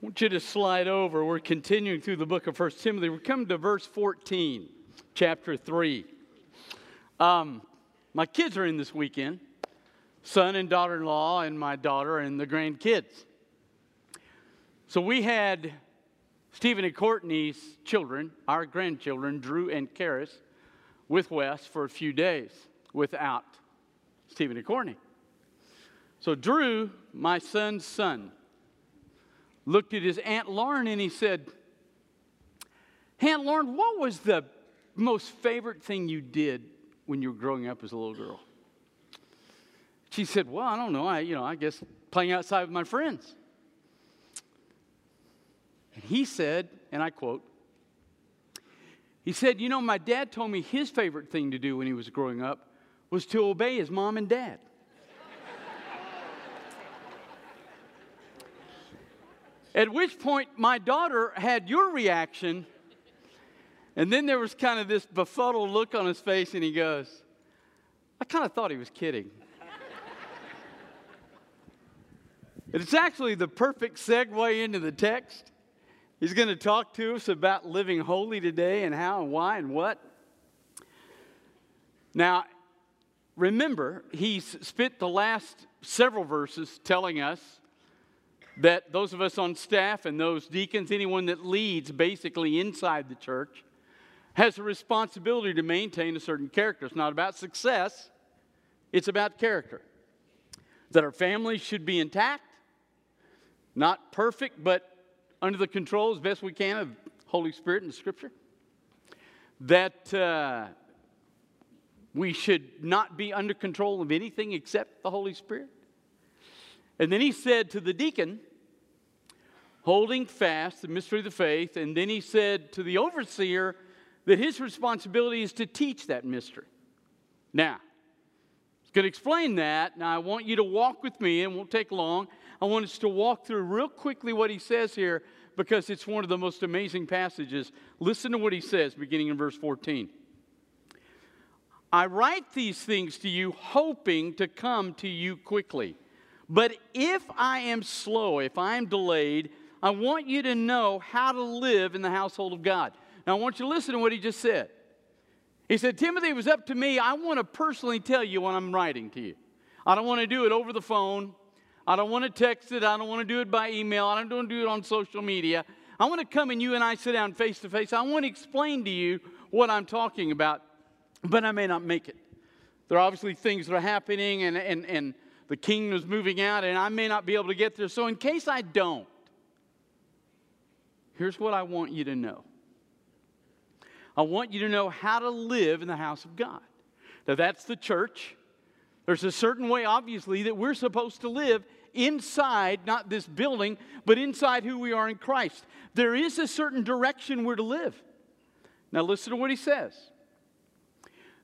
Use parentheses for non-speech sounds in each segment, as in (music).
I want you to slide over. We're continuing through the book of First Timothy. We're coming to verse 14, chapter 3. Um, my kids are in this weekend son and daughter in law, and my daughter and the grandkids. So we had Stephen and Courtney's children, our grandchildren, Drew and Karis, with Wes for a few days without Stephen and Courtney. So Drew, my son's son, looked at his Aunt Lauren and he said, Aunt Lauren, what was the most favorite thing you did when you were growing up as a little girl? She said, Well, I don't know. I, you know, I guess playing outside with my friends. And he said, and I quote, he said, You know, my dad told me his favorite thing to do when he was growing up was to obey his mom and dad. At which point, my daughter had your reaction, and then there was kind of this befuddled look on his face, and he goes, I kind of thought he was kidding. (laughs) it's actually the perfect segue into the text. He's going to talk to us about living holy today and how and why and what. Now, remember, he's spent the last several verses telling us that those of us on staff and those deacons, anyone that leads basically inside the church, has a responsibility to maintain a certain character. It's not about success, it's about character. That our families should be intact, not perfect, but under the control as best we can of Holy Spirit and Scripture. That uh, we should not be under control of anything except the Holy Spirit. And then he said to the deacon, holding fast the mystery of the faith, and then he said to the overseer that his responsibility is to teach that mystery. Now, he's going to explain that. Now, I want you to walk with me, and won't take long. I want us to walk through real quickly what he says here because it's one of the most amazing passages. Listen to what he says beginning in verse 14. I write these things to you, hoping to come to you quickly. But if I am slow, if I am delayed, I want you to know how to live in the household of God. Now, I want you to listen to what he just said. He said, Timothy, it was up to me. I want to personally tell you what I'm writing to you. I don't want to do it over the phone. I don't want to text it. I don't want to do it by email. I don't want to do it on social media. I want to come and you and I sit down face to face. I want to explain to you what I'm talking about, but I may not make it. There are obviously things that are happening and, and, and the kingdom is moving out, and I may not be able to get there. So, in case I don't, here's what I want you to know I want you to know how to live in the house of God. Now, that's the church. There's a certain way, obviously, that we're supposed to live inside, not this building, but inside who we are in Christ. There is a certain direction we're to live. Now, listen to what he says.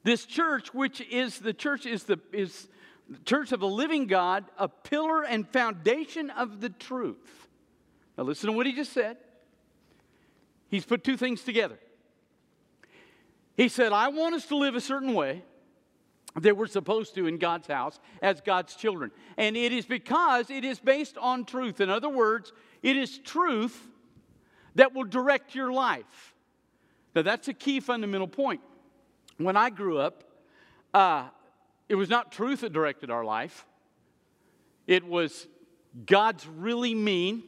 This church, which is the church, is the, is church of the living God, a pillar and foundation of the truth. Now, listen to what he just said. He's put two things together. He said, I want us to live a certain way that we're supposed to in God's house as God's children. And it is because it is based on truth. In other words, it is truth that will direct your life. Now, that's a key fundamental point. When I grew up, uh, it was not truth that directed our life. It was God's really mean,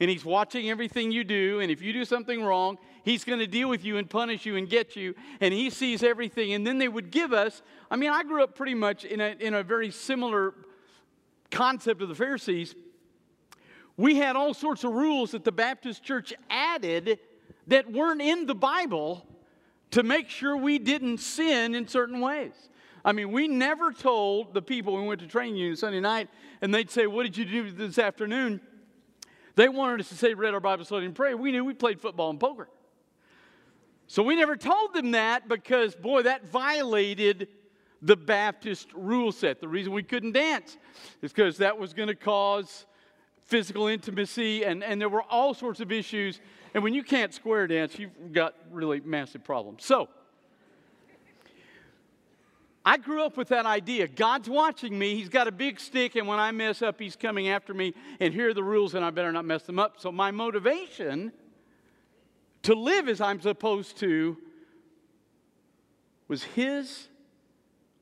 and He's watching everything you do. And if you do something wrong, He's going to deal with you and punish you and get you. And He sees everything. And then they would give us. I mean, I grew up pretty much in a, in a very similar concept of the Pharisees. We had all sorts of rules that the Baptist church added that weren't in the Bible to make sure we didn't sin in certain ways. I mean, we never told the people we went to training Sunday night, and they'd say, What did you do this afternoon? They wanted us to say, read our Bible study and pray. We knew we played football and poker. So we never told them that because, boy, that violated the Baptist rule set. The reason we couldn't dance is because that was going to cause physical intimacy, and, and there were all sorts of issues. And when you can't square dance, you've got really massive problems. So, I grew up with that idea. God's watching me. He's got a big stick, and when I mess up, He's coming after me. And here are the rules, and I better not mess them up. So, my motivation to live as I'm supposed to was His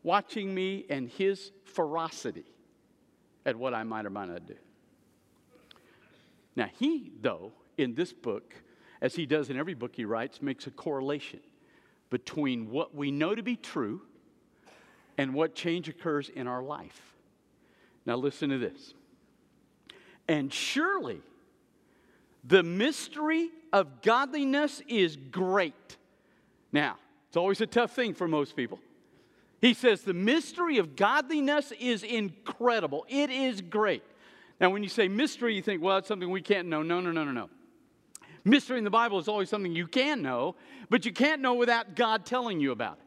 watching me and His ferocity at what I might or might not do. Now, He, though, in this book, as He does in every book He writes, makes a correlation between what we know to be true and what change occurs in our life. Now, listen to this. And surely the mystery of godliness is great. Now, it's always a tough thing for most people. He says the mystery of godliness is incredible, it is great. Now, when you say mystery, you think, well, it's something we can't know. No, no, no, no, no. Mystery in the Bible is always something you can know, but you can't know without God telling you about it.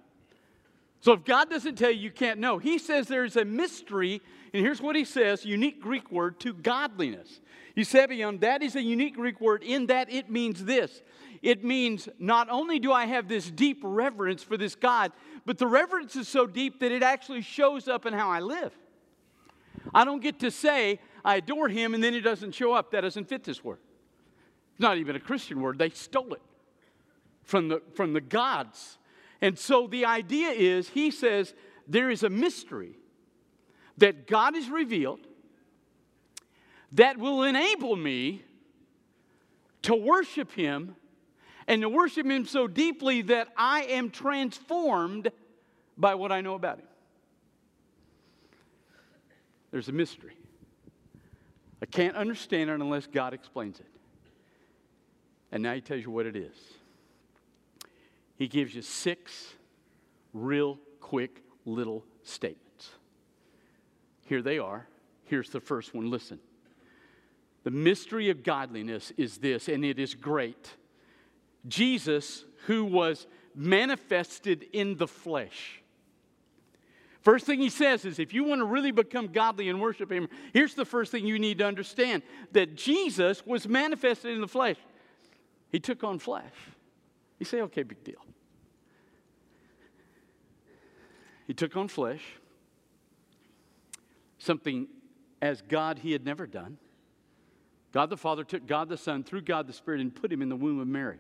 So if God doesn't tell you, you can't know. He says there's a mystery, and here's what he says unique Greek word to godliness. Eusebion, that is a unique Greek word in that it means this. It means not only do I have this deep reverence for this God, but the reverence is so deep that it actually shows up in how I live. I don't get to say I adore him and then it doesn't show up. That doesn't fit this word. It's not even a Christian word. They stole it from the, from the gods and so the idea is, he says, there is a mystery that God has revealed that will enable me to worship him and to worship him so deeply that I am transformed by what I know about him. There's a mystery. I can't understand it unless God explains it. And now he tells you what it is. He gives you six real quick little statements. Here they are. Here's the first one. Listen. The mystery of godliness is this, and it is great. Jesus, who was manifested in the flesh. First thing he says is if you want to really become godly and worship him, here's the first thing you need to understand that Jesus was manifested in the flesh. He took on flesh. You say, okay, big deal. He took on flesh, something as God he had never done. God the Father took God the Son through God the Spirit and put him in the womb of Mary.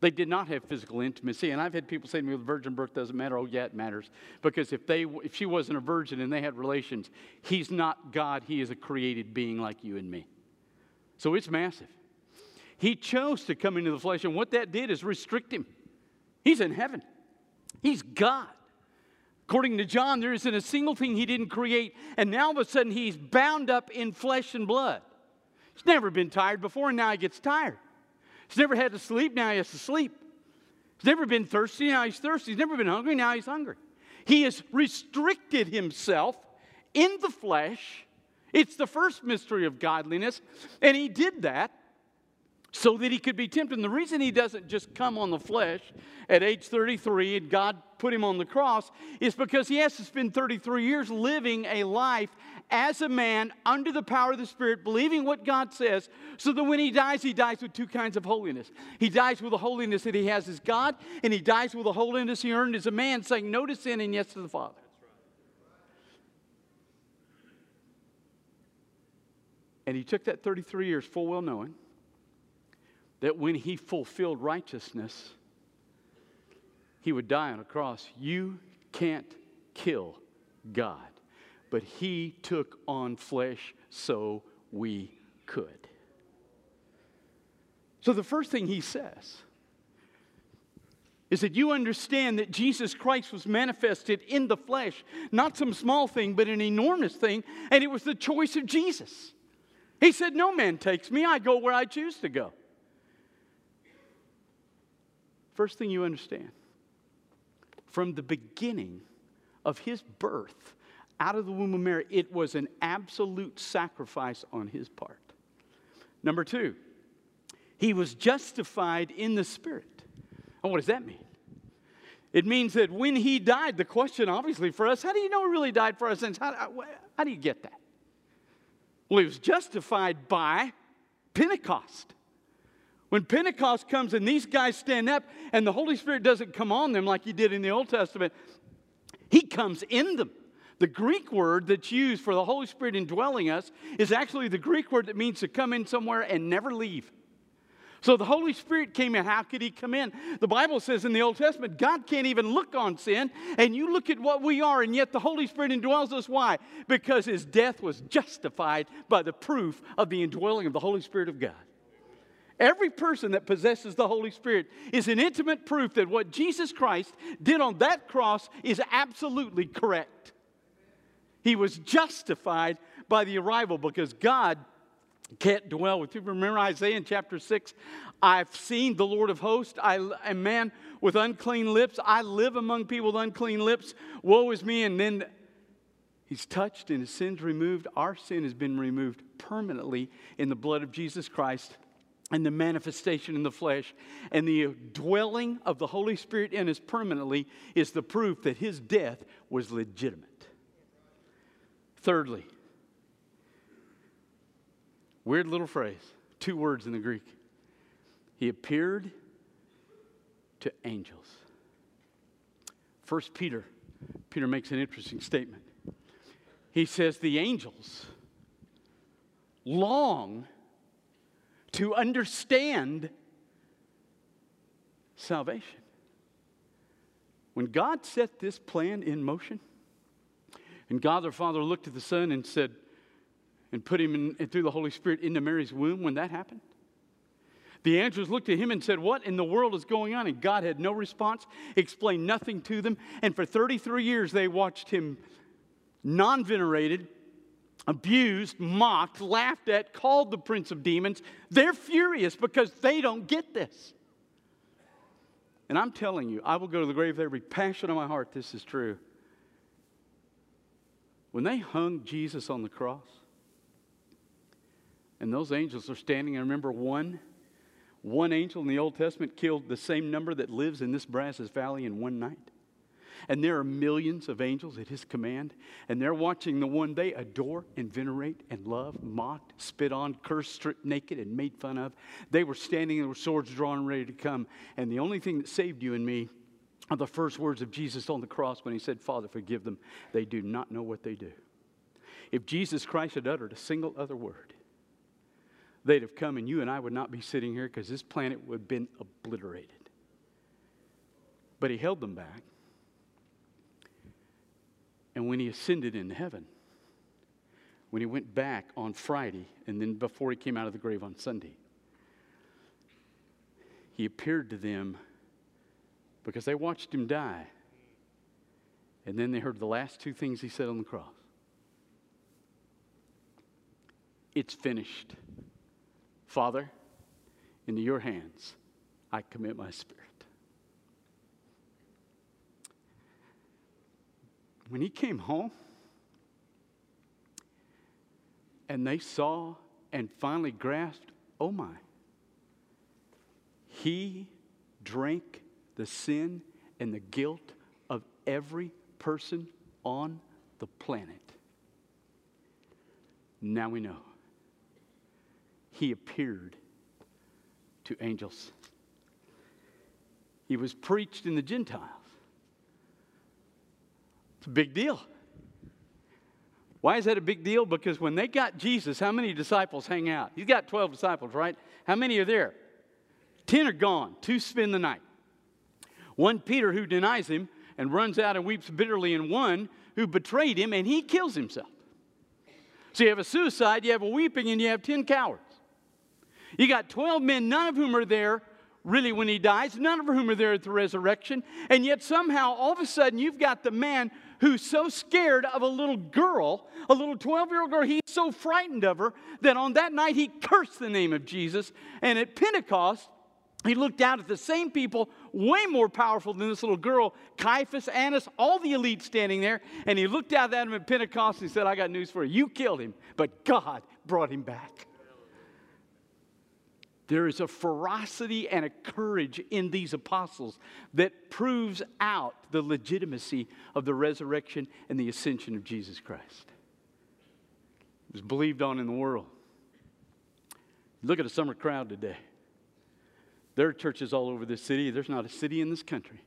They did not have physical intimacy. And I've had people say to me, well, the virgin birth doesn't matter. Oh, yeah, it matters. Because if, they, if she wasn't a virgin and they had relations, he's not God. He is a created being like you and me. So it's massive. He chose to come into the flesh, and what that did is restrict him. He's in heaven, he's God. According to John, there isn't a single thing he didn't create, and now all of a sudden he's bound up in flesh and blood. He's never been tired before, and now he gets tired. He's never had to sleep, now he has to sleep. He's never been thirsty, now he's thirsty. He's never been hungry, now he's hungry. He has restricted himself in the flesh. It's the first mystery of godliness, and he did that so that he could be tempted. And the reason he doesn't just come on the flesh at age 33 and God put him on the cross is because he has to spend 33 years living a life as a man under the power of the Spirit, believing what God says, so that when he dies, he dies with two kinds of holiness. He dies with the holiness that he has as God, and he dies with the holiness he earned as a man, saying no to sin and yes to the Father. And he took that 33 years full well knowing that when he fulfilled righteousness, he would die on a cross. You can't kill God, but he took on flesh so we could. So the first thing he says is that you understand that Jesus Christ was manifested in the flesh, not some small thing, but an enormous thing, and it was the choice of Jesus. He said, No man takes me, I go where I choose to go. First thing you understand from the beginning of his birth out of the womb of Mary, it was an absolute sacrifice on his part. Number two, he was justified in the Spirit. And what does that mean? It means that when he died, the question obviously for us, how do you know he really died for our sins? How, how do you get that? Well, he was justified by Pentecost. When Pentecost comes and these guys stand up and the Holy Spirit doesn't come on them like he did in the Old Testament, He comes in them. The Greek word that's used for the Holy Spirit indwelling us is actually the Greek word that means to come in somewhere and never leave. So the Holy Spirit came in. How could he come in? The Bible says in the Old Testament, God can't even look on sin. And you look at what we are, and yet the Holy Spirit indwells us. Why? Because his death was justified by the proof of the indwelling of the Holy Spirit of God. Every person that possesses the Holy Spirit is an intimate proof that what Jesus Christ did on that cross is absolutely correct. He was justified by the arrival because God can't dwell with you. Remember Isaiah in chapter 6? I've seen the Lord of hosts, I, a man with unclean lips. I live among people with unclean lips. Woe is me. And then he's touched and his sins removed. Our sin has been removed permanently in the blood of Jesus Christ and the manifestation in the flesh. And the dwelling of the Holy Spirit in us permanently is the proof that his death was legitimate. Thirdly, Weird little phrase, two words in the Greek. He appeared to angels. First Peter, Peter makes an interesting statement. He says, The angels long to understand salvation. When God set this plan in motion, and God the Father looked at the Son and said, and put him in, through the Holy Spirit into Mary's womb when that happened? The angels looked at him and said, What in the world is going on? And God had no response, explained nothing to them. And for 33 years, they watched him non venerated, abused, mocked, laughed at, called the prince of demons. They're furious because they don't get this. And I'm telling you, I will go to the grave with every passion of my heart. This is true. When they hung Jesus on the cross, and those angels are standing. I remember one, one angel in the Old Testament killed the same number that lives in this Brazos Valley in one night. And there are millions of angels at his command, and they're watching the one they adore and venerate and love, mocked, spit on, cursed, stripped naked, and made fun of. They were standing there with swords drawn ready to come. And the only thing that saved you and me are the first words of Jesus on the cross when he said, Father, forgive them. They do not know what they do. If Jesus Christ had uttered a single other word, they'd have come and you and I would not be sitting here because this planet would have been obliterated. But he held them back. And when he ascended into heaven, when he went back on Friday, and then before he came out of the grave on Sunday, he appeared to them because they watched him die. And then they heard the last two things he said on the cross It's finished. Father, into your hands I commit my spirit. When he came home and they saw and finally grasped, oh my, he drank the sin and the guilt of every person on the planet. Now we know he appeared to angels. He was preached in the Gentiles. It's a big deal. Why is that a big deal? Because when they got Jesus, how many disciples hang out? He's got 12 disciples, right? How many are there? 10 are gone, two spend the night. One, Peter, who denies him and runs out and weeps bitterly, and one who betrayed him and he kills himself. So you have a suicide, you have a weeping, and you have 10 cowards. You got 12 men, none of whom are there really when he dies, none of whom are there at the resurrection. And yet, somehow, all of a sudden, you've got the man who's so scared of a little girl, a little 12 year old girl, he's so frightened of her that on that night he cursed the name of Jesus. And at Pentecost, he looked out at the same people, way more powerful than this little girl, Caiaphas, Annas, all the elite standing there. And he looked out at them at Pentecost and he said, I got news for you. You killed him, but God brought him back. There is a ferocity and a courage in these apostles that proves out the legitimacy of the resurrection and the ascension of Jesus Christ. It was believed on in the world. Look at the summer crowd today. There are churches all over this city. There's not a city in this country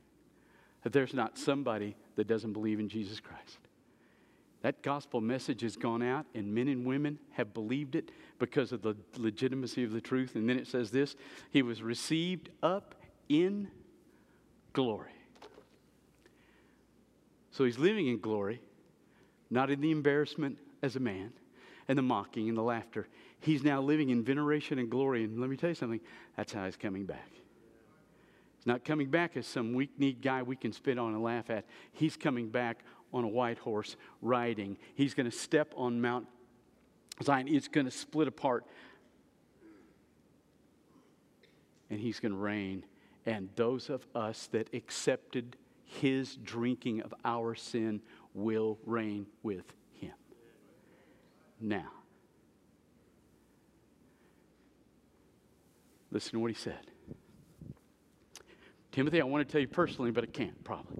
that there's not somebody that doesn't believe in Jesus Christ. That gospel message has gone out, and men and women have believed it because of the legitimacy of the truth. And then it says this He was received up in glory. So he's living in glory, not in the embarrassment as a man and the mocking and the laughter. He's now living in veneration and glory. And let me tell you something that's how he's coming back. He's not coming back as some weak kneed guy we can spit on and laugh at. He's coming back on a white horse riding. He's going to step on Mount Zion. It's going to split apart. And he's going to reign. And those of us that accepted his drinking of our sin will reign with him. Now, listen to what he said. Timothy, I want to tell you personally, but I can't probably.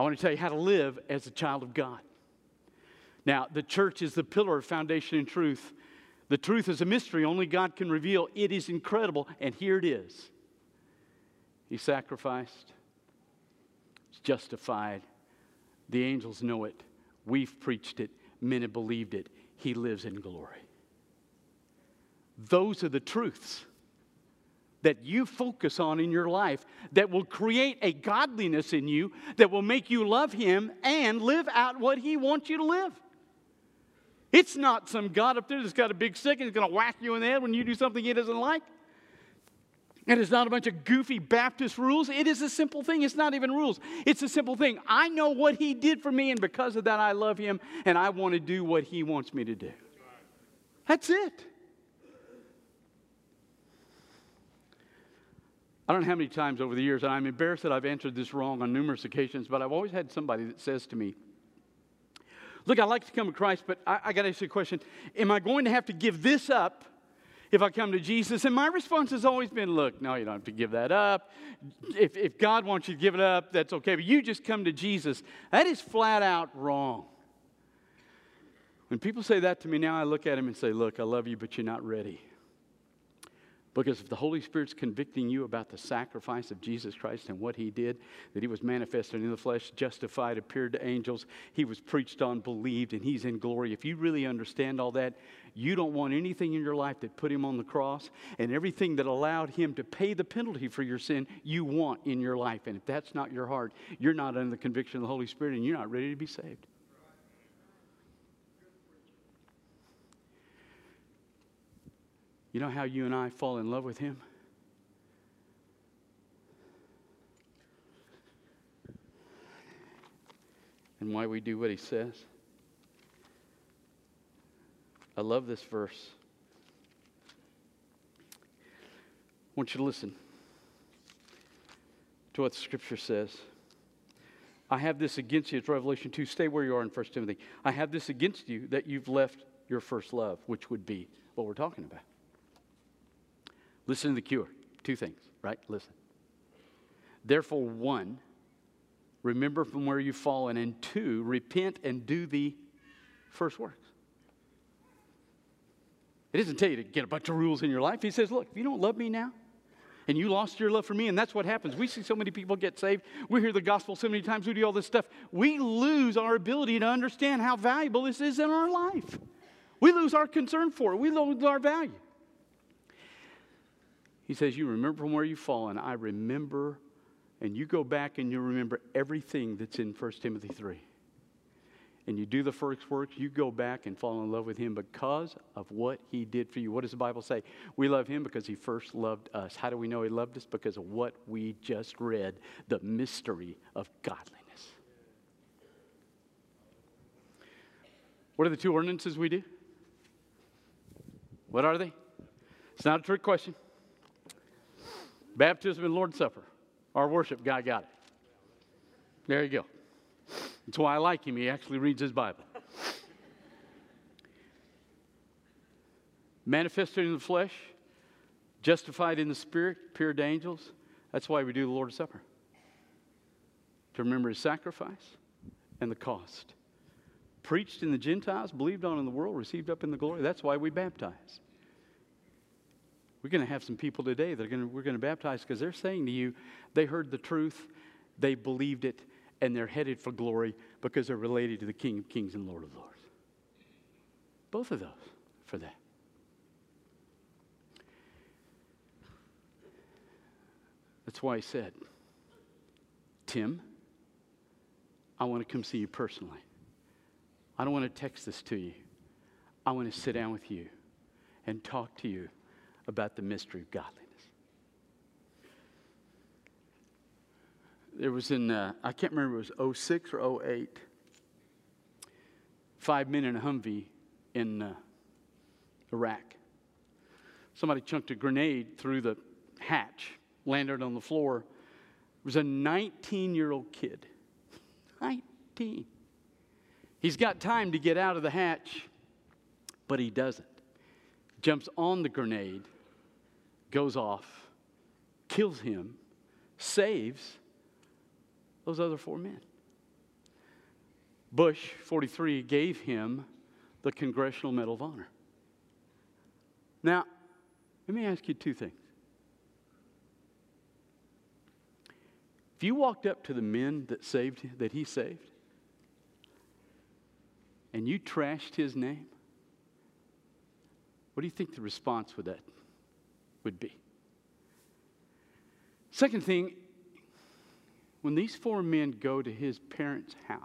I want to tell you how to live as a child of God. Now, the church is the pillar of foundation and truth. The truth is a mystery only God can reveal. It is incredible, and here it is. He sacrificed, He's justified. The angels know it. We've preached it. Men have believed it. He lives in glory. Those are the truths that you focus on in your life that will create a godliness in you that will make you love Him and live out what He wants you to live. It's not some God up there that's got a big stick and is going to whack you in the head when you do something He doesn't like. And it's not a bunch of goofy Baptist rules. It is a simple thing. It's not even rules. It's a simple thing. I know what He did for me, and because of that, I love Him and I want to do what He wants me to do. That's it. I don't know how many times over the years, and I'm embarrassed that I've answered this wrong on numerous occasions, but I've always had somebody that says to me, Look, I like to come to Christ, but I, I got to ask you a question. Am I going to have to give this up if I come to Jesus? And my response has always been, Look, no, you don't have to give that up. If, if God wants you to give it up, that's okay, but you just come to Jesus. That is flat out wrong. When people say that to me now, I look at them and say, Look, I love you, but you're not ready. Because if the Holy Spirit's convicting you about the sacrifice of Jesus Christ and what he did, that he was manifested in the flesh, justified, appeared to angels, he was preached on, believed, and he's in glory. If you really understand all that, you don't want anything in your life that put him on the cross and everything that allowed him to pay the penalty for your sin, you want in your life. And if that's not your heart, you're not under the conviction of the Holy Spirit and you're not ready to be saved. You know how you and I fall in love with Him? And why we do what He says? I love this verse. I want you to listen to what the scripture says. I have this against you. It's Revelation 2. Stay where you are in 1 Timothy. I have this against you that you've left your first love, which would be what we're talking about. Listen to the cure. Two things, right? Listen. Therefore, one, remember from where you've fallen, and two, repent and do the first works. It doesn't tell you to get a bunch of rules in your life. He says, look, if you don't love me now, and you lost your love for me, and that's what happens. We see so many people get saved. We hear the gospel so many times. We do all this stuff. We lose our ability to understand how valuable this is in our life. We lose our concern for it. We lose our value. He says, You remember from where you've fallen. I remember. And you go back and you remember everything that's in 1 Timothy 3. And you do the first works, you go back and fall in love with him because of what he did for you. What does the Bible say? We love him because he first loved us. How do we know he loved us? Because of what we just read the mystery of godliness. What are the two ordinances we do? What are they? It's not a trick question. Baptism and Lord's Supper. Our worship guy got it. There you go. That's why I like him. He actually reads his Bible. Manifested in the flesh, justified in the spirit, appeared to angels. That's why we do the Lord's Supper. To remember his sacrifice and the cost. Preached in the Gentiles, believed on in the world, received up in the glory. That's why we baptize. We're going to have some people today that are going to, we're going to baptize because they're saying to you, they heard the truth they believed it, and they're headed for glory because they're related to the King of Kings and Lord of Lords. Both of those for that. That's why I said, Tim, I want to come see you personally. I don't want to text this to you. I want to sit down with you and talk to you about the mystery of godliness. There was in, uh, I can't remember, it was 06 or 08, five men in a Humvee in uh, Iraq. Somebody chunked a grenade through the hatch, landed on the floor. It was a 19 year old kid. 19. He's got time to get out of the hatch, but he doesn't. Jumps on the grenade, goes off, kills him, saves those other four men. Bush, 43, gave him the Congressional Medal of Honor. Now, let me ask you two things. If you walked up to the men that saved that he saved and you trashed his name, what do you think the response would that would be? Second thing, when these four men go to his parents' house,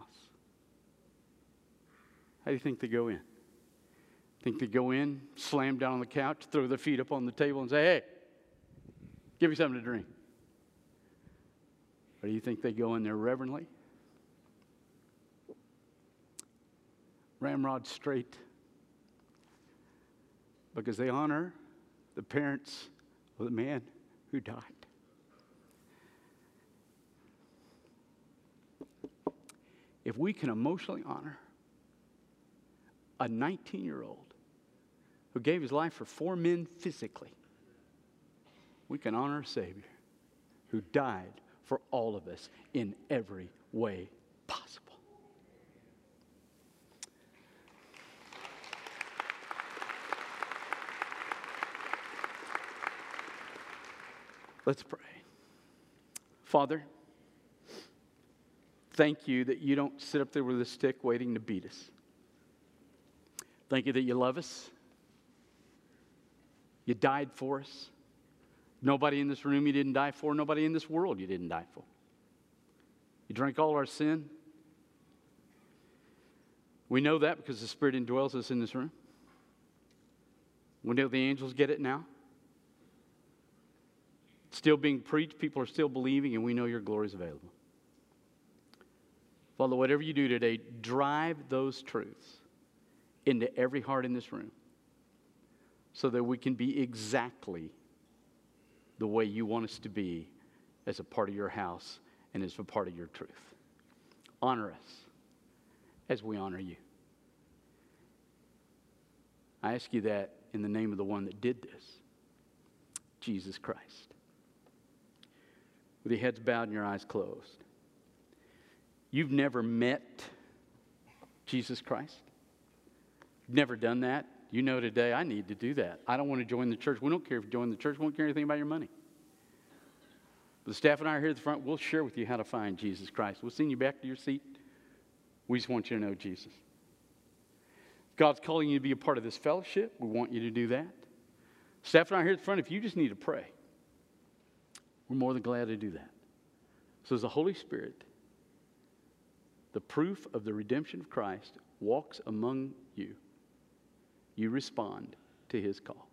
how do you think they go in? Think they go in, slam down on the couch, throw their feet up on the table, and say, hey, give me something to drink? Or do you think they go in there reverently? Ramrod straight. Because they honor the parents of the man who died. If we can emotionally honor a 19 year old who gave his life for four men physically, we can honor a Savior who died for all of us in every way possible. Let's pray. Father, thank you that you don't sit up there with a stick waiting to beat us. Thank you that you love us. You died for us. Nobody in this room you didn't die for, nobody in this world you didn't die for. You drank all our sin. We know that because the Spirit indwells us in this room. We know the angels get it now. Still being preached, people are still believing, and we know your glory is available. Father, whatever you do today, drive those truths into every heart in this room so that we can be exactly the way you want us to be as a part of your house and as a part of your truth. Honor us as we honor you. I ask you that in the name of the one that did this, Jesus Christ. With your heads bowed and your eyes closed. You've never met Jesus Christ? You've never done that? You know today, I need to do that. I don't want to join the church. We don't care if you join the church, we don't care anything about your money. The staff and I are here at the front. We'll share with you how to find Jesus Christ. We'll send you back to your seat. We just want you to know Jesus. God's calling you to be a part of this fellowship. We want you to do that. Staff and I are here at the front. If you just need to pray, we're more than glad to do that. So, as the Holy Spirit, the proof of the redemption of Christ, walks among you, you respond to his call.